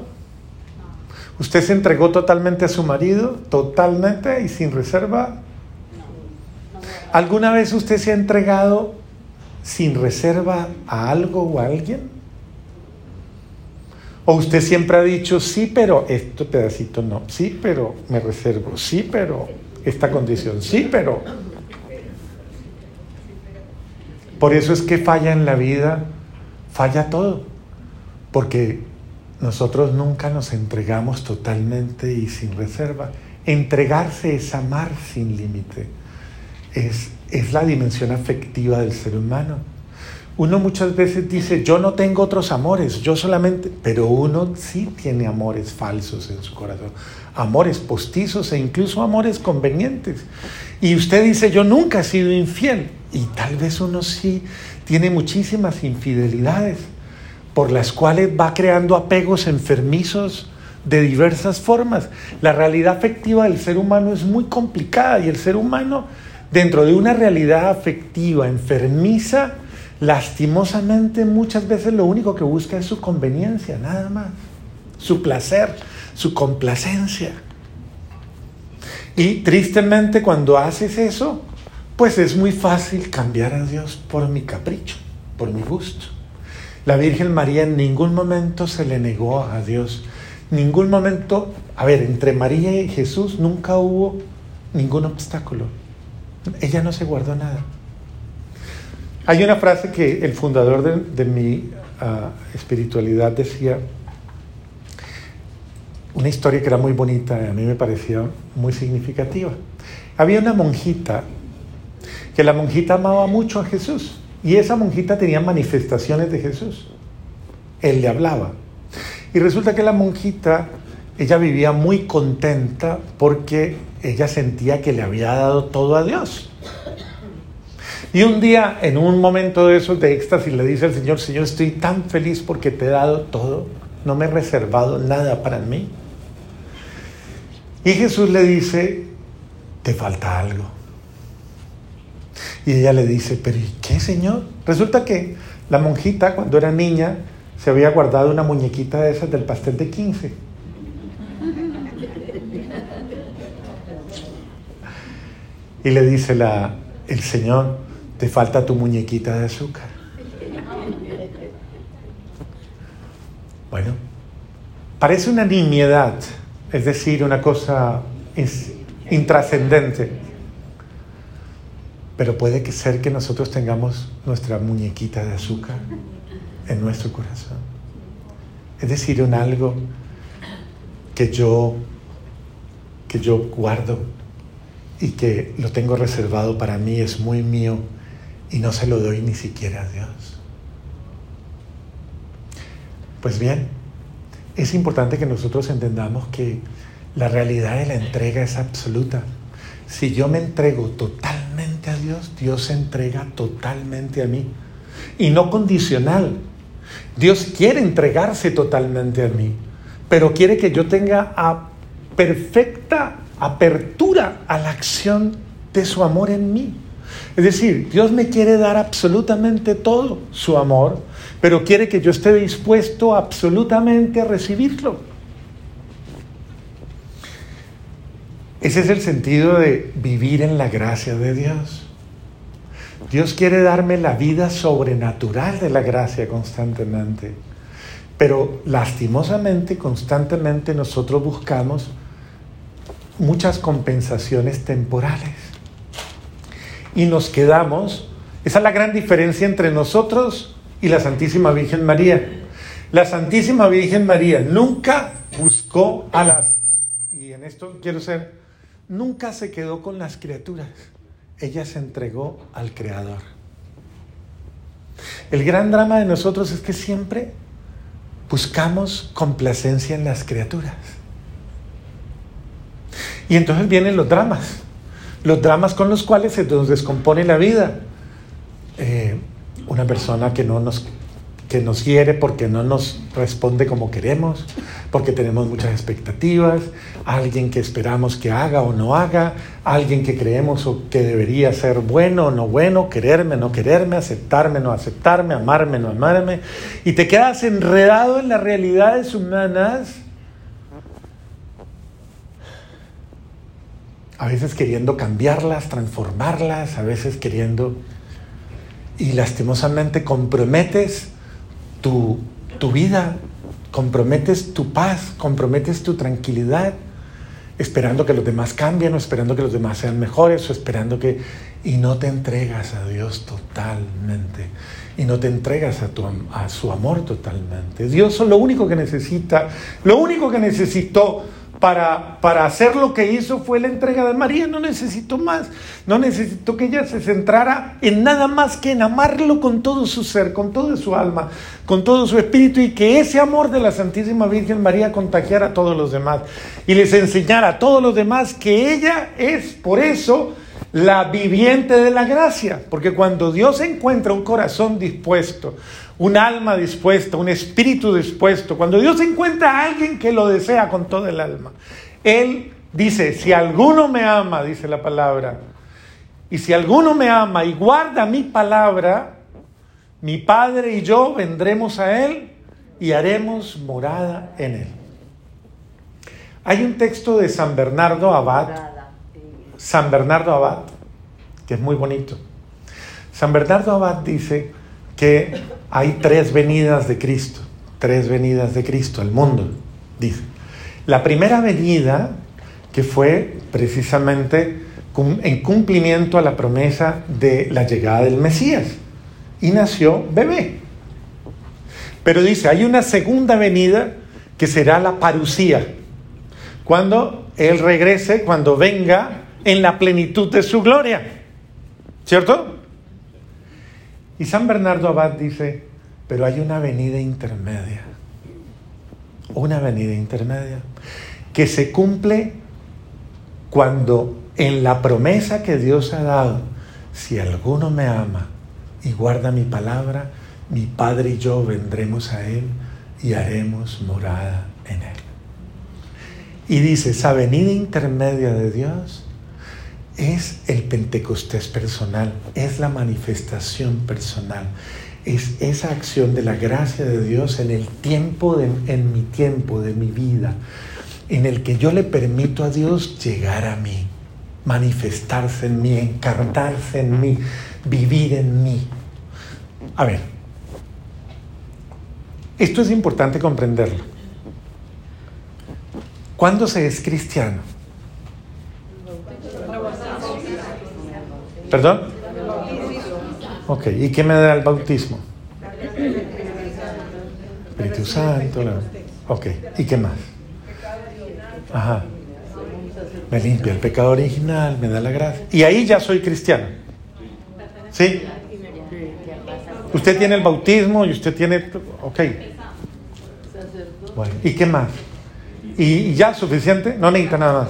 [SPEAKER 1] ¿Usted se entregó totalmente a su marido? ¿Totalmente y sin reserva? ¿Alguna vez usted se ha entregado sin reserva a algo o a alguien? ¿O usted siempre ha dicho, sí, pero este pedacito no, sí, pero me reservo, sí, pero esta condición, sí, pero... Por eso es que falla en la vida, falla todo, porque nosotros nunca nos entregamos totalmente y sin reserva. Entregarse es amar sin límite, es, es la dimensión afectiva del ser humano. Uno muchas veces dice, yo no tengo otros amores, yo solamente, pero uno sí tiene amores falsos en su corazón, amores postizos e incluso amores convenientes. Y usted dice, yo nunca he sido infiel, y tal vez uno sí tiene muchísimas infidelidades por las cuales va creando apegos enfermizos de diversas formas. La realidad afectiva del ser humano es muy complicada y el ser humano, dentro de una realidad afectiva enfermiza, lastimosamente muchas veces lo único que busca es su conveniencia, nada más, su placer, su complacencia. Y tristemente cuando haces eso, pues es muy fácil cambiar a Dios por mi capricho, por mi gusto. La Virgen María en ningún momento se le negó a Dios. Ningún momento, a ver, entre María y Jesús nunca hubo ningún obstáculo. Ella no se guardó nada. Hay una frase que el fundador de, mi ah, espiritualidad decía, una historia que era muy bonita, a mí me pareció muy significativa. Había una monjita, que la monjita amaba mucho a Jesús, y esa monjita tenía manifestaciones de Jesús. Él le hablaba. Y resulta que la monjita, ella vivía muy contenta porque ella sentía que le había dado todo a Dios. Y un día, en un momento de esos de éxtasis, le dice al Señor, Señor, estoy tan feliz porque te he dado todo, no me he reservado nada para mí. Y Jesús le dice, te falta algo. Y ella le dice, pero ¿y qué, Señor? Resulta que la monjita, cuando era niña, se había guardado una muñequita de esas del pastel de 15. Y le dice la, el Señor, te falta tu muñequita de azúcar. Bueno, parece una nimiedad, es decir, una cosa intrascendente. Pero puede que ser que nosotros tengamos nuestra muñequita de azúcar en nuestro corazón. Es decir, un algo que yo que yo guardo y que lo tengo reservado para mí, es muy mío y no se lo doy ni siquiera a Dios. Pues bien, es importante que nosotros entendamos que la realidad de la entrega es absoluta. Si yo me entrego totalmente Dios, Dios se entrega totalmente a mí. Y no condicional. Dios quiere entregarse totalmente a mí, pero quiere que yo tenga a perfecta apertura a la acción de su amor en mí. Es decir, Dios me quiere dar absolutamente todo su amor, pero quiere que yo esté dispuesto absolutamente a recibirlo. Ese es el sentido de vivir en la gracia de Dios. Dios quiere darme la vida sobrenatural de la gracia constantemente. Pero lastimosamente, constantemente nosotros buscamos muchas compensaciones temporales y nos quedamos. Esa es la gran diferencia entre nosotros y la Santísima Virgen María. La Santísima Virgen María nunca buscó a las, y en esto quiero ser, nunca se quedó con las criaturas. Ella se entregó al Creador. El gran drama de nosotros es que siempre buscamos complacencia en las criaturas. Y entonces vienen los dramas, los dramas con los cuales se nos descompone la vida. Eh, una persona que no nos que nos hiere porque no nos responde como queremos, porque tenemos muchas expectativas, alguien que esperamos que haga o no haga, alguien que creemos o que debería ser bueno o no bueno, quererme no quererme, aceptarme no aceptarme, amarme no amarme, y te quedas enredado en las realidades humanas, a veces queriendo cambiarlas, transformarlas, a veces queriendo, y lastimosamente comprometes tu, vida, comprometes tu paz, comprometes tu tranquilidad, esperando que los demás cambien o esperando que los demás sean mejores o esperando que... Y no te entregas a Dios totalmente. Y no te entregas a, tu, a su amor totalmente. Dios es lo único que necesita, lo único que necesitó para, para, hacer lo que hizo fue la entrega de María. No necesitó más. No necesitó que ella se centrara en nada más que en amarlo con todo su ser, con toda su alma, con todo su espíritu y que ese amor de la Santísima Virgen María contagiara a todos los demás y les enseñara a todos los demás que ella es por eso la viviente de la gracia. Porque cuando Dios encuentra un corazón dispuesto, un alma dispuesta, un espíritu dispuesto, cuando Dios encuentra a alguien que lo desea con todo el alma, Él dice, si alguno me ama, dice la palabra, y si alguno me ama y guarda mi palabra, mi Padre y yo vendremos a Él y haremos morada en Él. Hay un texto de San Bernardo Abad, San Bernardo Abad, que es muy bonito. San Bernardo Abad dice que hay tres venidas de Cristo, tres venidas de Cristo al mundo, dice. La primera venida, que fue precisamente en cumplimiento a la promesa de la llegada del Mesías, y nació bebé. Pero dice, hay una segunda venida que será la parucía, cuando Él regrese, cuando venga en la plenitud de su gloria. ¿Cierto? Y San Bernardo Abad dice, pero hay una venida intermedia, una venida intermedia, que se cumple cuando en la promesa que Dios ha dado, si alguno me ama y guarda mi palabra, mi Padre y yo vendremos a Él y haremos morada en Él. Y dice, esa venida intermedia de Dios es el Pentecostés personal, es la manifestación personal, es esa acción de la gracia de Dios en el tiempo, en mi tiempo, de mi vida, en el que yo le permito a Dios llegar a mí, manifestarse en mí, encarnarse en mí, vivir en mí. A ver, esto es importante comprenderlo. ¿Cuándo se es cristiano? ¿Perdón? Ok, ¿y qué me da el bautismo? Espíritu Santo. Ok, ¿y qué más? Ajá. Me limpia el pecado original, me da la gracia. Y ahí ya soy cristiano. ¿Sí? Usted tiene el bautismo y usted tiene... Ok. Bueno, ¿y qué más? ¿Y ya suficiente? No necesita nada más.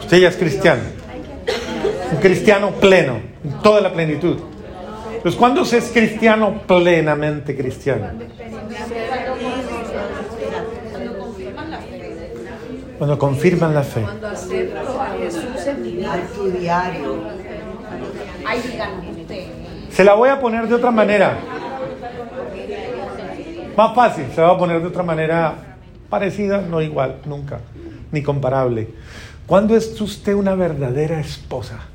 [SPEAKER 1] Usted ya es cristiano un cristiano pleno, toda la plenitud. Pues ¿cuándo se es cristiano plenamente cristiano? Cuando confirman la fe. Cuando acepto a Jesús en mi diario. Se la voy a poner de otra manera. Más fácil, se va a poner de otra manera parecida, no igual, nunca, ni comparable. ¿Cuándo es usted una verdadera esposa?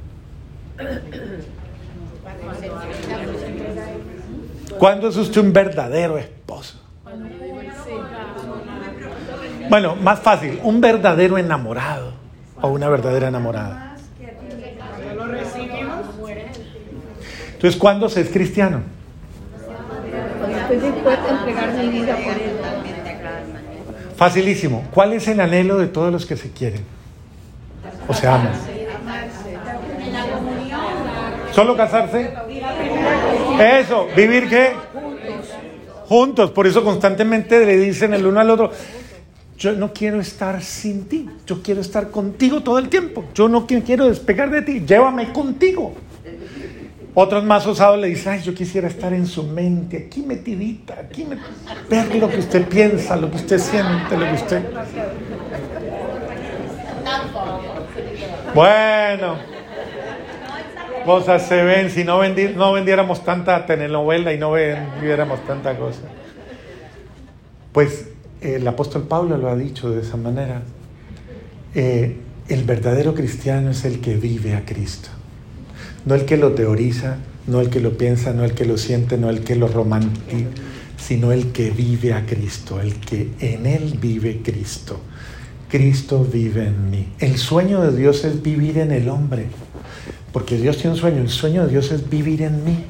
[SPEAKER 1] ¿Cuándo es usted un verdadero esposo? Bueno, más fácil, un verdadero enamorado o una verdadera enamorada. Entonces, ¿cuándo se es cristiano? Facilísimo. ¿Cuál es el anhelo de todos los que se quieren? O se aman. ¿Solo casarse? Eso, ¿vivir qué? juntos. Por eso constantemente le dicen el uno al otro, yo no quiero estar sin ti, yo quiero estar contigo todo el tiempo, yo no quiero despegar de ti, llévame contigo. Otros más osados le dicen, ay, yo quisiera estar en su mente, aquí metidita, aquí ver lo que usted piensa, lo que usted siente, lo que usted... Bueno, cosas se ven, si no, no vendiéramos tanta telenovela y no vendiéramos tanta cosa. Pues el apóstol Pablo lo ha dicho de esa manera. Eh, el verdadero cristiano es el que vive a Cristo, no el que lo teoriza, no el que lo piensa, no el que lo siente, no el que lo romantiza, sino el que vive a Cristo, el que en él vive Cristo. Cristo vive en mí. El sueño de Dios es vivir en el hombre, porque Dios tiene un sueño, el sueño de Dios es vivir en mí.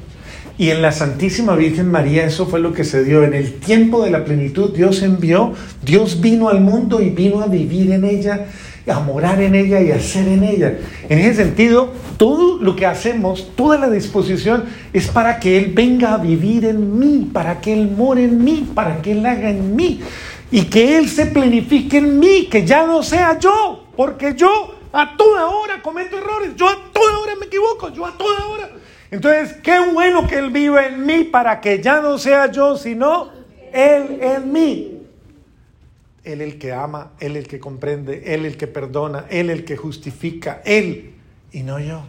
[SPEAKER 1] Y en la Santísima Virgen María eso fue lo que se dio. En el tiempo de la plenitud Dios envió, Dios vino al mundo y vino a vivir en ella, a morar en ella y a ser en ella. En ese sentido, todo lo que hacemos, toda la disposición es para que Él venga a vivir en mí, para que Él more en mí, para que Él haga en mí y que Él se planifique en mí, que ya no sea yo, porque yo a toda hora cometo errores, yo a toda hora me equivoco, yo a toda hora entonces, qué bueno que Él vive en mí para que ya no sea yo, sino Él en mí. Él el que ama, Él el que comprende, Él el que perdona, Él el que justifica, Él y no yo.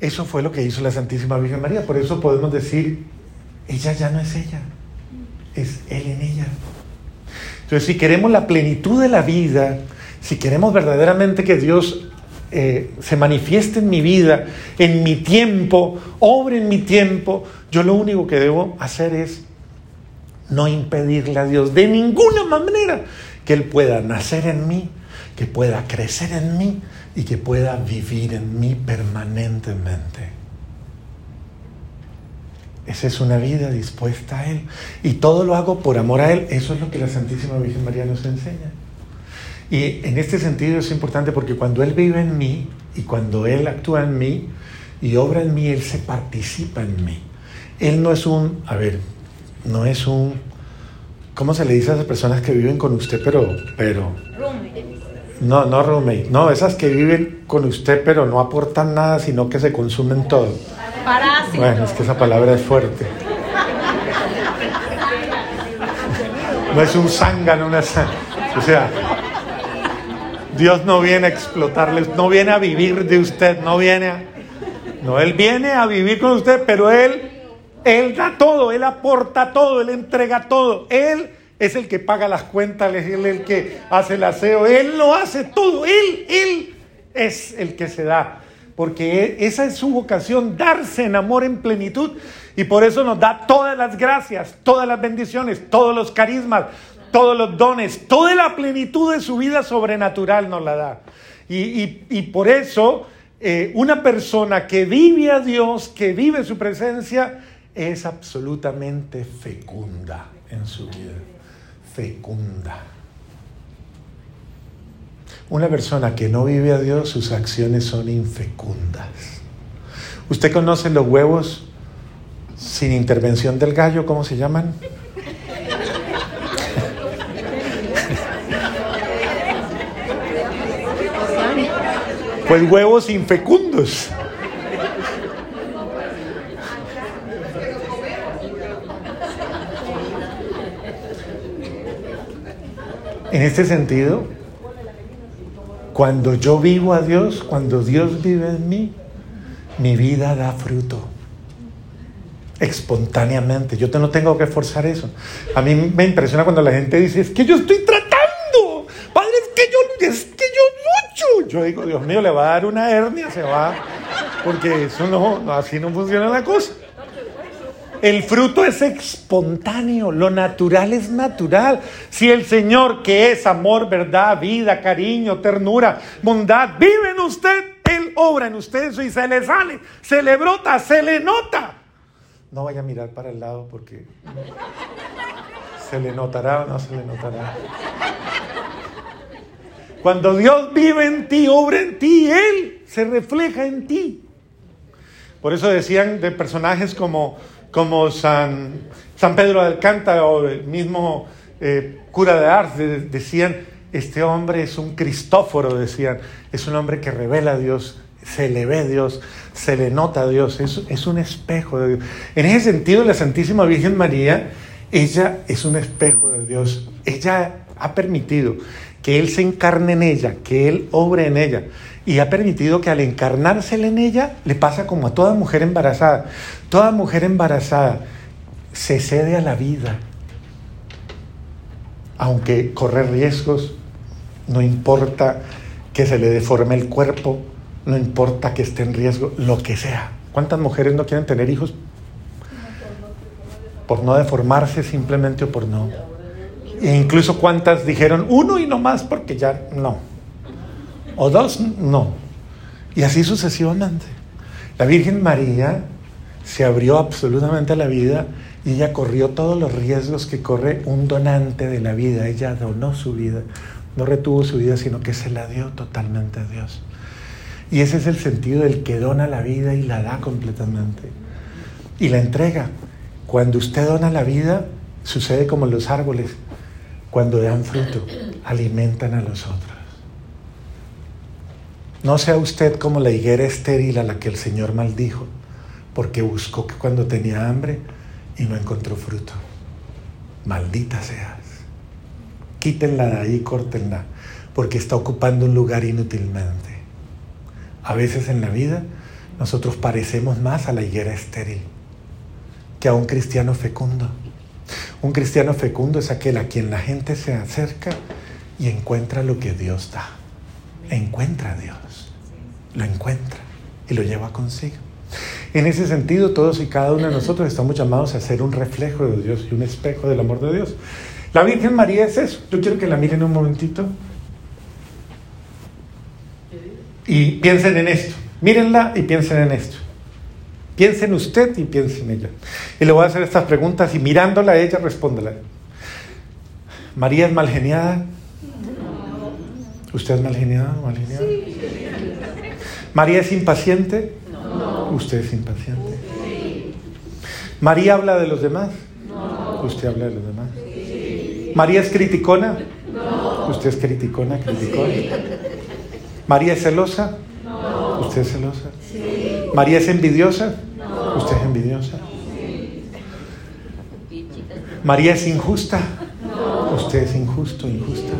[SPEAKER 1] Eso fue lo que hizo la Santísima Virgen María. Por eso podemos decir, ella ya no es ella, es Él en ella. Entonces, si queremos la plenitud de la vida, si queremos verdaderamente que Dios eh, se manifieste en mi vida, en mi tiempo, obre en mi tiempo, yo lo único que debo hacer es no impedirle a Dios de ninguna manera que Él pueda nacer en mí, que pueda crecer en mí y que pueda vivir en mí permanentemente. Esa es una vida dispuesta a Él. Y todo lo hago por amor a Él. Eso es lo que la Santísima Virgen María nos enseña. Y en este sentido es importante porque cuando Él vive en mí y cuando Él actúa en mí y obra en mí, Él se participa en mí. Él no es un, a ver, no es un, ¿cómo se le dice a esas personas que viven con usted, pero, pero... No, no roommate, no, esas que viven con usted pero no aportan nada, sino que se consumen todo. Bueno, es que esa palabra es fuerte. No es un zángano, una... O sea, Dios no viene a explotarles, no viene a vivir de usted, no viene a... No, Él viene a vivir con usted, pero Él, Él da todo, Él aporta todo, Él entrega todo. Él es el que paga las cuentas, Él es el que hace el aseo, Él lo hace todo, Él, Él es el que se da. Porque esa es su vocación, darse en amor en plenitud. Y por eso nos da todas las gracias, todas las bendiciones, todos los carismas, todos los dones, toda la plenitud de su vida sobrenatural nos la da. Y, por eso eh, una persona que vive a Dios, que vive su presencia, es absolutamente fecunda en su vida. Fecunda. Una persona que no vive a Dios, sus acciones son infecundas. ¿Usted conoce los huevos sin intervención del gallo? ¿Cómo se llaman? Pues huevos infecundos. En este sentido, cuando yo vivo a Dios, cuando Dios vive en mí, mi vida da fruto espontáneamente. Yo no tengo que forzar eso. A mí me impresiona cuando la gente dice, es que yo estoy tratando. Padre, es que yo, es que yo lucho. Yo digo, Dios mío, le va a dar una hernia, se va. Porque eso no, así no funciona la cosa. El fruto es espontáneo, lo natural es natural. Si el Señor, que es amor, verdad, vida, cariño, ternura, bondad, vive en usted, Él obra en usted eso y se le sale, se le brota, se le nota. No vaya a mirar para el lado porque se le notará o no se le notará. Cuando Dios vive en ti, obra en ti, Él se refleja en ti. Por eso decían de personajes como como San, San Pedro de Alcántara o el mismo eh, cura de Ars decían, este hombre es un Cristóforo, decían, es un hombre que revela a Dios, se le ve a Dios, se le nota a Dios, es, es un espejo de Dios. En ese sentido, la Santísima Virgen María, ella es un espejo de Dios. Ella ha permitido que Él se encarne en ella, que Él obre en ella. Y ha permitido que al encarnársele en ella, le pasa como a toda mujer embarazada. Toda mujer embarazada se cede a la vida, aunque corre riesgos, no importa que se le deforme el cuerpo, no importa que esté en riesgo, lo que sea. ¿Cuántas mujeres no quieren tener hijos por no deformarse simplemente o por no? E incluso cuántas dijeron uno y no más porque ya no. O dos, no. Y así sucesivamente. La Virgen María se abrió absolutamente a la vida y ella corrió todos los riesgos que corre un donante de la vida. Ella donó su vida, no retuvo su vida, sino que se la dio totalmente a Dios. Y ese es el sentido del que dona la vida y la da completamente. Y la entrega. Cuando usted dona la vida, sucede como los árboles. Cuando dan fruto, alimentan a los otros. No sea usted como la higuera estéril a la que el Señor maldijo, porque buscó que cuando tenía hambre y no encontró fruto. Maldita seas. Quítenla de ahí, córtenla, porque está ocupando un lugar inútilmente. A veces en la vida nosotros parecemos más a la higuera estéril que a un cristiano fecundo. Un cristiano fecundo es aquel a quien la gente se acerca y encuentra lo que Dios da. Encuentra a Dios, lo encuentra y lo lleva consigo. En ese sentido, todos y cada uno de nosotros estamos llamados a ser un reflejo de Dios y un espejo del amor de Dios. La Virgen María es eso. Yo quiero que la miren un momentito. Y piensen en esto. Mírenla y piensen en esto. Piensen usted y piensen en ella. Y le voy a hacer estas preguntas y mirándola a ella, respóndela. ¿María es mal geniada? ¿Usted es mal geniada mal geniada? ¿María es impaciente? Usted es impaciente. ¿María habla de los demás? Usted habla de los demás. ¿María es criticona? Usted es criticona, criticona. ¿María es celosa? ¿Usted es celosa? ¿María es envidiosa? ¿Usted es envidiosa? ¿María es injusta? ¿Usted es injusto, injusta?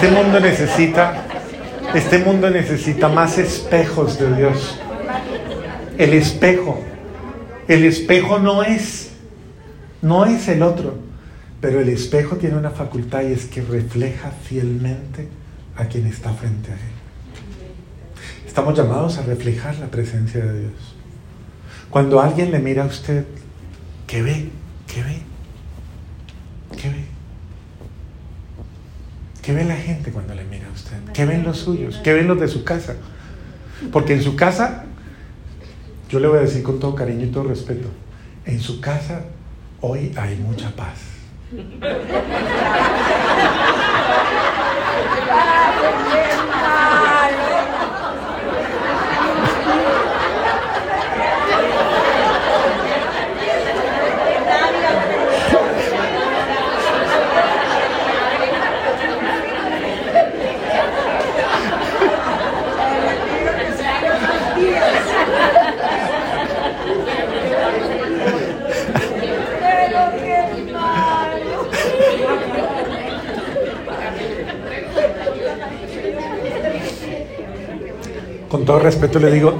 [SPEAKER 1] Este mundo necesita, este mundo necesita más espejos de Dios. El espejo, el espejo no es, no es el otro, pero el espejo tiene una facultad y es que refleja fielmente a quien está frente a él. Estamos llamados a reflejar la presencia de Dios. Cuando alguien le mira a usted, ¿qué ve? ¿Qué ve? ¿Qué ve? ¿Qué ve la gente cuando le mira a usted? ¿Qué ven los suyos? ¿Qué ven los de su casa? Porque en su casa, yo le voy a decir con todo cariño y todo respeto, en su casa hoy hay mucha paz. (laughs) (laughs) respeto le digo,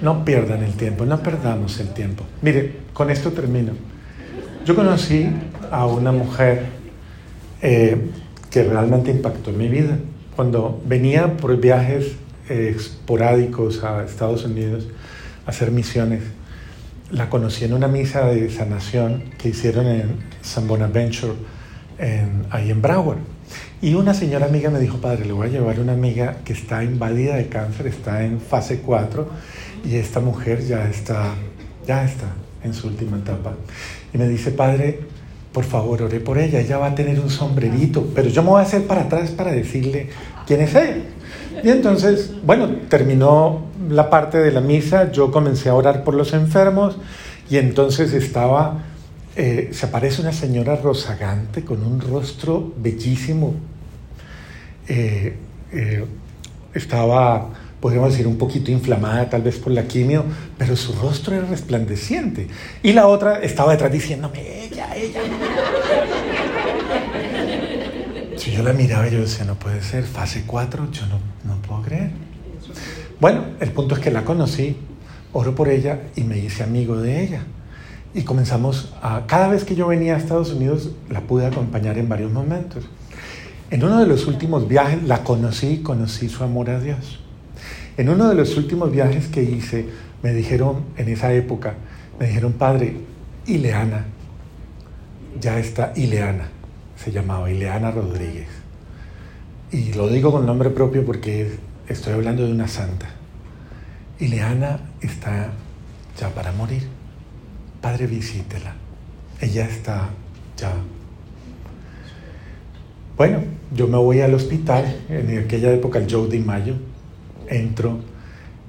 [SPEAKER 1] no pierdan el tiempo, no perdamos el tiempo. Mire, con esto termino. Yo conocí a una mujer eh, que realmente impactó en mi vida. Cuando venía por viajes eh, esporádicos a Estados Unidos a hacer misiones, la conocí en una misa de sanación que hicieron en San Bonaventure, en, ahí en Broward Y una señora amiga me dijo, padre, le voy a llevar una amiga que está invadida de cáncer, está en fase 4 y esta mujer ya está, ya está en su última etapa. Y me dice, padre, por favor, ore por ella, ella va a tener un sombrerito, pero yo me voy a hacer para atrás para decirle quién es ella. Y entonces, bueno, terminó la parte de la misa, yo comencé a orar por los enfermos y entonces estaba, eh, se aparece una señora rozagante con un rostro bellísimo. Eh, eh, estaba, podríamos decir, un poquito inflamada tal vez por la quimio, pero su rostro era resplandeciente. Y la otra estaba detrás diciéndome, ella, ella. Si yo la miraba, yo decía, no puede ser, fase 4, yo no, no puedo creer. Bueno, el punto es que la conocí, oro por ella y me hice amigo de ella. Y comenzamos a, cada vez que yo venía a Estados Unidos, la pude acompañar en varios momentos. En uno de los últimos viajes la conocí, conocí su amor a Dios. En uno de los últimos viajes que hice, me dijeron, en esa época, me dijeron, padre, Ileana, ya está Ileana, se llamaba Ileana Rodríguez. Y lo digo con nombre propio porque estoy hablando de una santa. Ileana está ya para morir. Padre, visítela. Ella está ya. Bueno, yo me voy al hospital, en aquella época el Joe de Mayo, entro,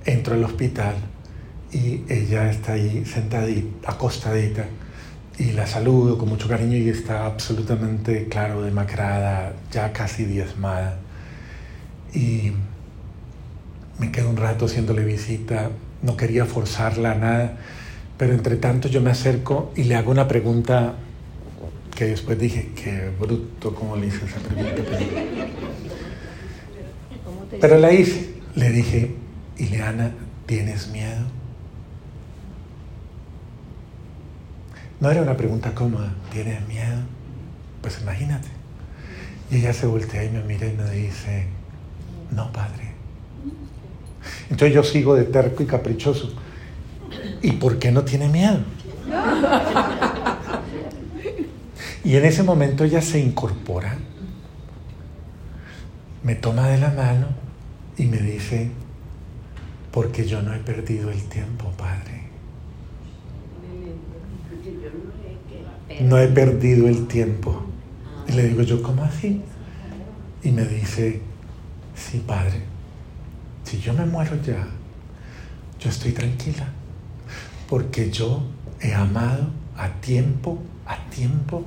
[SPEAKER 1] entro al hospital y ella está ahí sentadita, acostadita, y la saludo con mucho cariño y está absolutamente, claro, demacrada, ya casi diezmada. Y me quedo un rato haciéndole visita, no quería forzarla a nada, pero entre tanto yo me acerco y le hago una pregunta que después dije, qué bruto, ¿cómo le hice esa pregunta? Pero la hice, le dije, Ileana, ¿tienes miedo? No era una pregunta cómoda, ¿tienes miedo? Pues imagínate. Y ella se voltea y me mira y me dice, no, padre. Entonces yo sigo de terco y caprichoso. ¿Y por qué no tiene miedo? Y en ese momento ella se incorpora, me toma de la mano y me dice, porque yo no he perdido el tiempo, Padre. No he perdido el tiempo. Y le digo yo, ¿cómo así? Y me dice, sí, Padre, si yo me muero ya, yo estoy tranquila, porque yo he amado a tiempo, a tiempo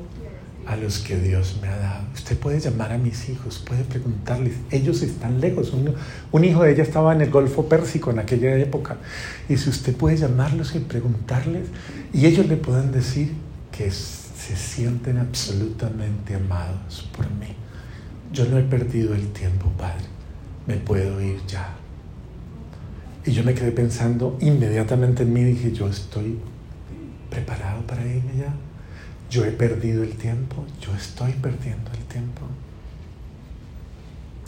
[SPEAKER 1] a los que Dios me ha dado. Usted puede llamar a mis hijos, puede preguntarles, ellos están lejos. Un, un, hijo de ella estaba en el Golfo Pérsico en aquella época. Y si usted puede llamarlos y preguntarles, y ellos le pueden decir que se sienten absolutamente amados por mí. Yo no he perdido el tiempo, Padre. Me puedo ir ya. Y yo me quedé pensando inmediatamente en mí, dije, yo estoy preparado para irme ya. Yo he perdido el tiempo, yo estoy perdiendo el tiempo.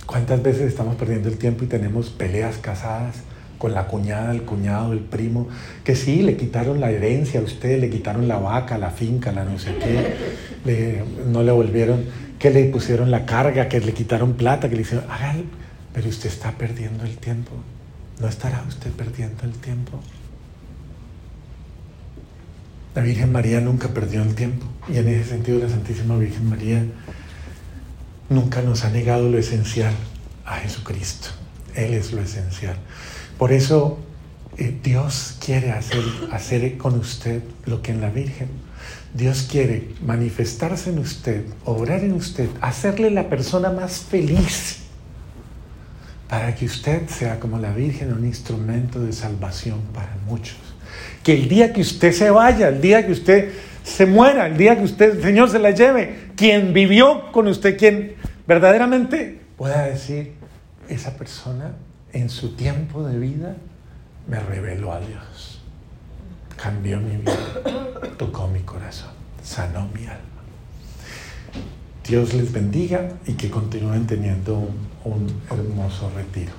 [SPEAKER 1] ¿Cuántas veces estamos perdiendo el tiempo y tenemos peleas casadas con la cuñada, el cuñado, el primo? Que sí, le quitaron la herencia a usted, le quitaron la vaca, la finca, la no sé qué, no le volvieron, que le pusieron la carga, que le quitaron plata, que le hicieron, hágalo, pero usted está perdiendo el tiempo. ¿No estará usted perdiendo el tiempo? La Virgen María nunca perdió el tiempo y en ese sentido la Santísima Virgen María nunca nos ha negado lo esencial a Jesucristo. Él es lo esencial. Por eso eh, Dios quiere hacer, hacer con usted lo que en la Virgen. Dios quiere manifestarse en usted, obrar en usted, hacerle la persona más feliz para que usted sea como la Virgen un instrumento de salvación para muchos que el día que usted se vaya, el día que usted se muera, el día que usted, el Señor, se la lleve, quien vivió con usted, quien verdaderamente pueda decir, esa persona en su tiempo de vida me reveló a Dios, cambió mi vida, (coughs) tocó mi corazón, sanó mi alma. Dios les bendiga y que continúen teniendo un, un hermoso retiro.